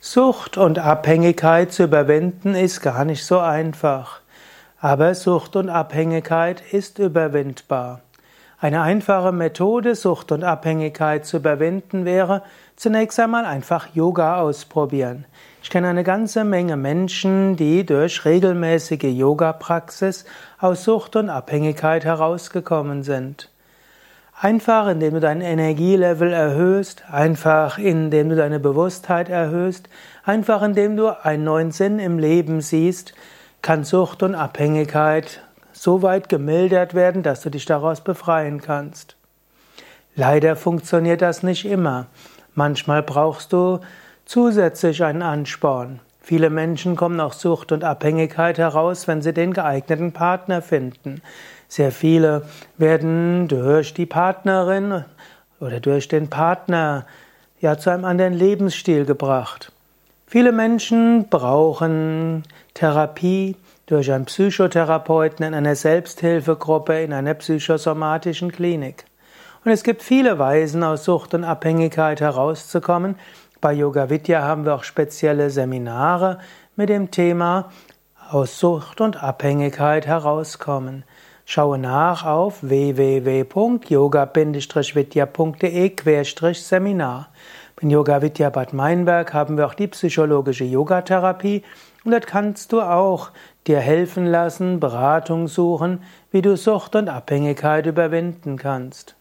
Sucht und Abhängigkeit zu überwinden ist gar nicht so einfach. Aber Sucht und Abhängigkeit ist überwindbar. Eine einfache Methode, Sucht und Abhängigkeit zu überwinden, wäre zunächst einmal einfach Yoga ausprobieren. Ich kenne eine ganze Menge Menschen, die durch regelmäßige Yoga-Praxis aus Sucht und Abhängigkeit herausgekommen sind. Einfach indem du dein Energielevel erhöhst, einfach indem du deine Bewusstheit erhöhst, einfach indem du einen neuen Sinn im Leben siehst, kann Sucht und Abhängigkeit so weit gemildert werden, dass du dich daraus befreien kannst. Leider funktioniert das nicht immer. Manchmal brauchst du zusätzlich einen Ansporn. Viele Menschen kommen aus Sucht und Abhängigkeit heraus, wenn sie den geeigneten Partner finden. Sehr viele werden durch die Partnerin oder durch den Partner ja zu einem anderen Lebensstil gebracht. Viele Menschen brauchen Therapie durch einen Psychotherapeuten in einer Selbsthilfegruppe in einer psychosomatischen Klinik. Und es gibt viele Weisen, aus Sucht und Abhängigkeit herauszukommen. Bei Yoga Vidya haben wir auch spezielle Seminare mit dem Thema aus Sucht und Abhängigkeit herauskommen. Schaue nach auf www.yoga-vidya.de-seminar. In Yoga Vidya Bad Meinberg haben wir auch die psychologische Yogatherapie und dort kannst du auch dir helfen lassen, Beratung suchen, wie du Sucht und Abhängigkeit überwinden kannst.